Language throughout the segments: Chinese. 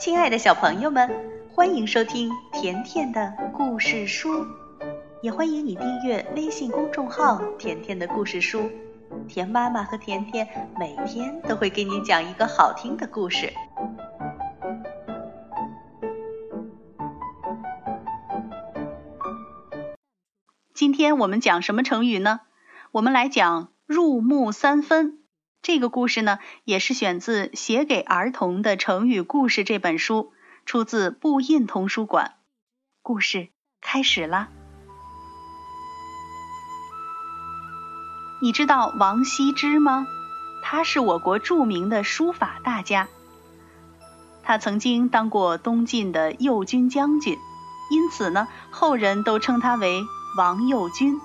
亲爱的小朋友们，欢迎收听甜甜的故事书，也欢迎你订阅微信公众号“甜甜的故事书”。甜妈妈和甜甜每天都会给你讲一个好听的故事。今天我们讲什么成语呢？我们来讲“入木三分”。这个故事呢，也是选自《写给儿童的成语故事》这本书，出自布印童书馆。故事开始啦！你知道王羲之吗？他是我国著名的书法大家。他曾经当过东晋的右军将军，因此呢，后人都称他为王右军。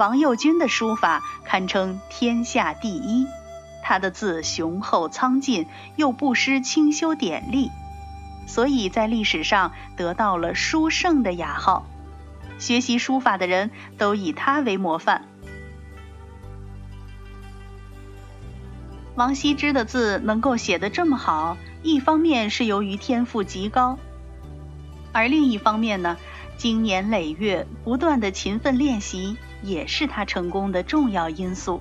王右军的书法堪称天下第一，他的字雄厚苍劲，又不失清修典丽，所以在历史上得到了书圣的雅号。学习书法的人都以他为模范。王羲之的字能够写得这么好，一方面是由于天赋极高，而另一方面呢，经年累月不断的勤奋练习。也是他成功的重要因素。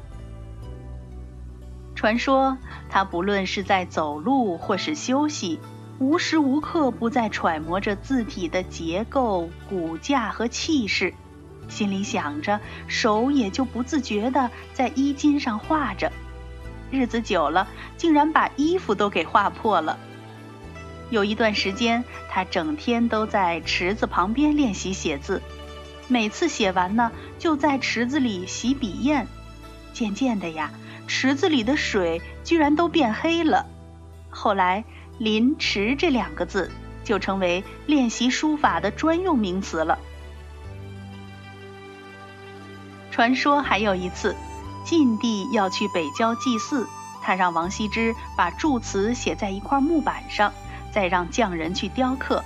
传说他不论是在走路或是休息，无时无刻不在揣摩着字体的结构、骨架和气势，心里想着，手也就不自觉地在衣襟上画着。日子久了，竟然把衣服都给画破了。有一段时间，他整天都在池子旁边练习写字。每次写完呢，就在池子里洗笔砚。渐渐的呀，池子里的水居然都变黑了。后来“临池”这两个字就成为练习书法的专用名词了。传说还有一次，晋帝要去北郊祭祀，他让王羲之把祝词写在一块木板上，再让匠人去雕刻。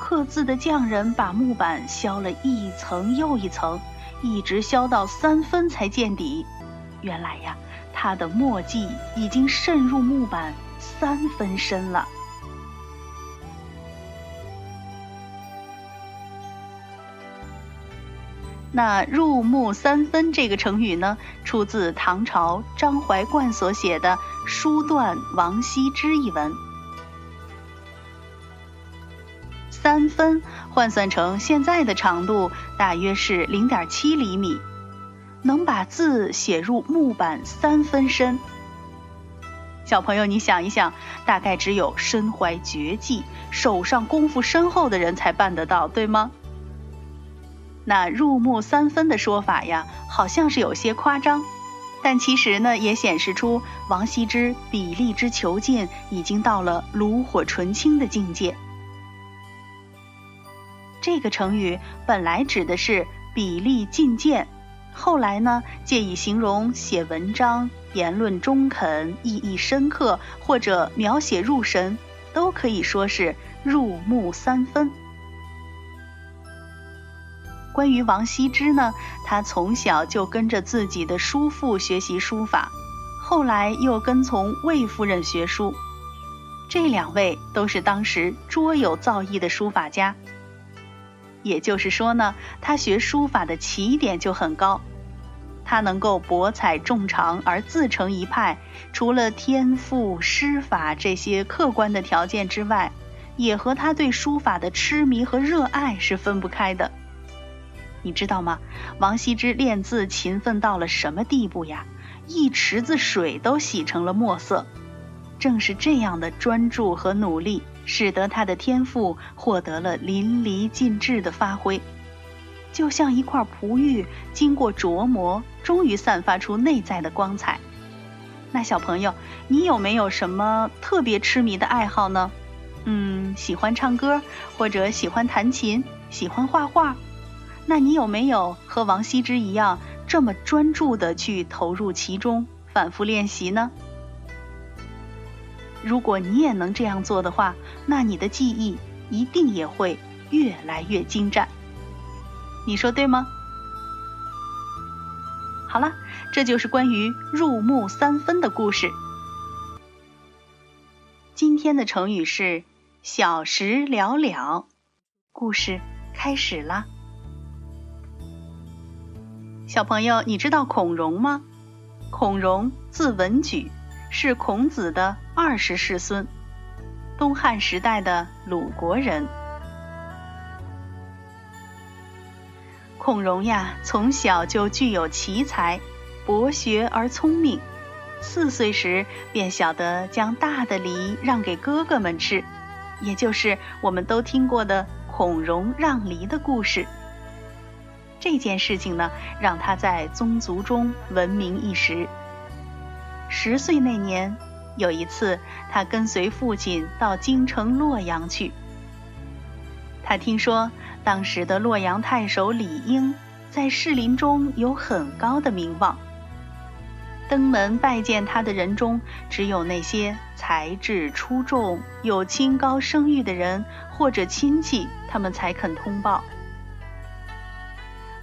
刻字的匠人把木板削了一层又一层，一直削到三分才见底。原来呀，他的墨迹已经渗入木板三分深了。那“入木三分”这个成语呢，出自唐朝张怀灌所写的《书断王羲之》一文。三分换算成现在的长度，大约是零点七厘米，能把字写入木板三分深。小朋友，你想一想，大概只有身怀绝技、手上功夫深厚的人才办得到，对吗？那入木三分的说法呀，好像是有些夸张，但其实呢，也显示出王羲之笔力之遒劲，已经到了炉火纯青的境界。这个成语本来指的是笔力进见，后来呢借以形容写文章言论中肯、意义深刻，或者描写入神，都可以说是入木三分。关于王羲之呢，他从小就跟着自己的叔父学习书法，后来又跟从魏夫人学书，这两位都是当时卓有造诣的书法家。也就是说呢，他学书法的起点就很高，他能够博采众长而自成一派，除了天赋、诗法这些客观的条件之外，也和他对书法的痴迷和热爱是分不开的。你知道吗？王羲之练字勤奋到了什么地步呀？一池子水都洗成了墨色。正是这样的专注和努力。使得他的天赋获得了淋漓尽致的发挥，就像一块璞玉经过琢磨，终于散发出内在的光彩。那小朋友，你有没有什么特别痴迷的爱好呢？嗯，喜欢唱歌，或者喜欢弹琴，喜欢画画？那你有没有和王羲之一样，这么专注的去投入其中，反复练习呢？如果你也能这样做的话，那你的技艺一定也会越来越精湛。你说对吗？好了，这就是关于入木三分的故事。今天的成语是“小时了了”。故事开始啦！小朋友，你知道孔融吗？孔融字文举，是孔子的二十世孙，东汉时代的鲁国人。孔融呀，从小就具有奇才，博学而聪明。四岁时便晓得将大的梨让给哥哥们吃，也就是我们都听过的孔融让梨的故事。这件事情呢，让他在宗族中闻名一时。十岁那年，有一次，他跟随父亲到京城洛阳去。他听说当时的洛阳太守李英在士林中有很高的名望。登门拜见他的人中，只有那些才智出众、有清高声誉的人或者亲戚，他们才肯通报。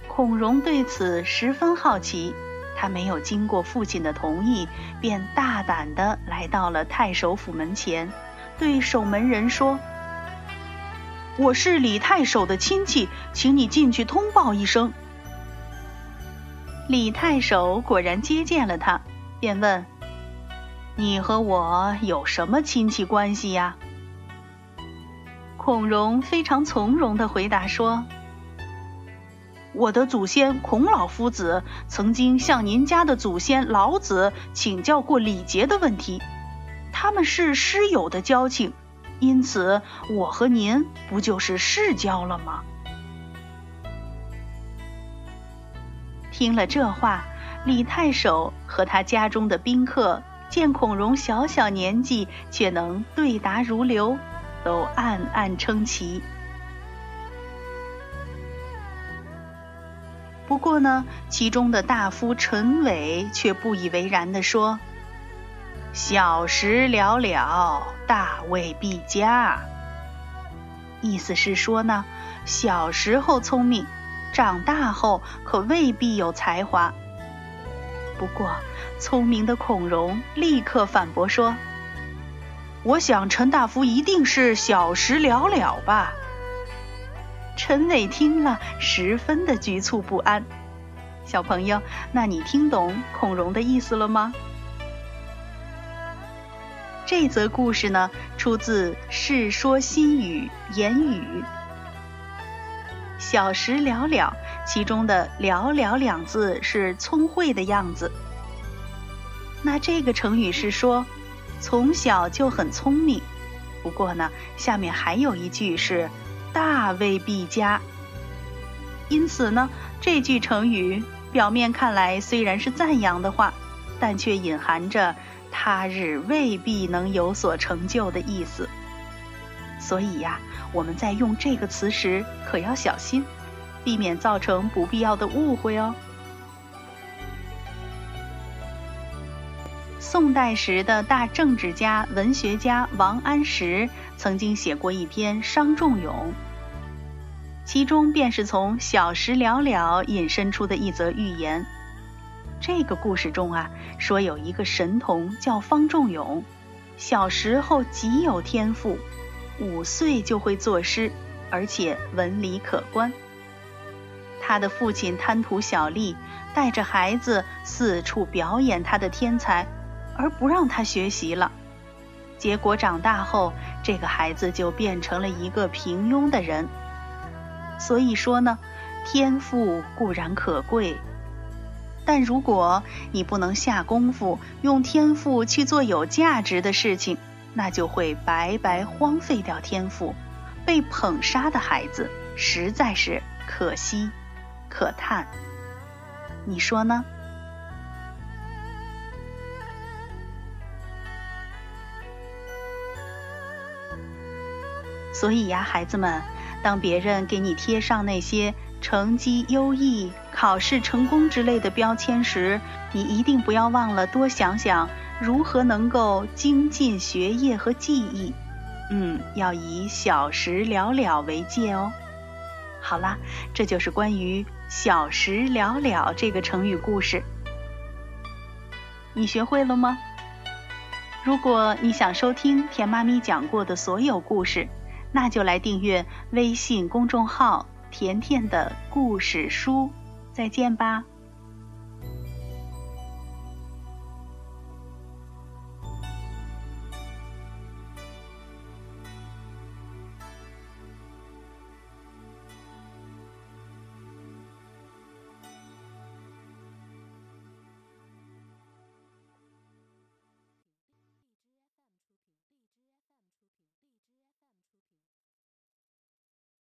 孔融对此十分好奇，他没有经过父亲的同意，便大胆地来到了太守府门前，对守门人说：“我是李太守的亲戚，请你进去通报一声。”李太守果然接见了他，便问：“你和我有什么亲戚关系呀？”孔融非常从容地回答说：“我的祖先孔老夫子曾经向您家的祖先老子请教过礼节的问题，他们是师友的交情，因此我和您不就是世交了吗？”听了这话，李太守和他家中的宾客见孔融小小年纪却能对答如流，都暗暗称奇。不过呢，其中的大夫陈伟却不以为然地说：“小时了了，大未必佳。”意思是说呢，小时候聪明。长大后可未必有才华。不过，聪明的孔融立刻反驳说：“我想陈大夫一定是小时了了吧。”陈伟听了，十分的局促不安。小朋友，那你听懂孔融的意思了吗？这则故事呢，出自《世说新语·言语》。小时了了，其中的“了了”两字是聪慧的样子。那这个成语是说，从小就很聪明。不过呢，下面还有一句是“大未必佳”。因此呢，这句成语表面看来虽然是赞扬的话，但却隐含着他日未必能有所成就的意思。所以呀。我们在用这个词时可要小心，避免造成不必要的误会哦。宋代时的大政治家、文学家王安石曾经写过一篇《伤仲永》，其中便是从“小时了了”引申出的一则寓言。这个故事中啊，说有一个神童叫方仲永，小时候极有天赋。五岁就会作诗，而且文理可观。他的父亲贪图小利，带着孩子四处表演他的天才，而不让他学习了。结果长大后，这个孩子就变成了一个平庸的人。所以说呢，天赋固然可贵，但如果你不能下功夫，用天赋去做有价值的事情。那就会白白荒废掉天赋，被捧杀的孩子实在是可惜可叹。你说呢？所以呀，孩子们，当别人给你贴上那些成绩优异、考试成功之类的标签时，你一定不要忘了多想想。如何能够精进学业和技艺？嗯，要以小时了了为戒哦。好啦，这就是关于“小时了了”这个成语故事。你学会了吗？如果你想收听甜妈咪讲过的所有故事，那就来订阅微信公众号“甜甜的故事书”。再见吧。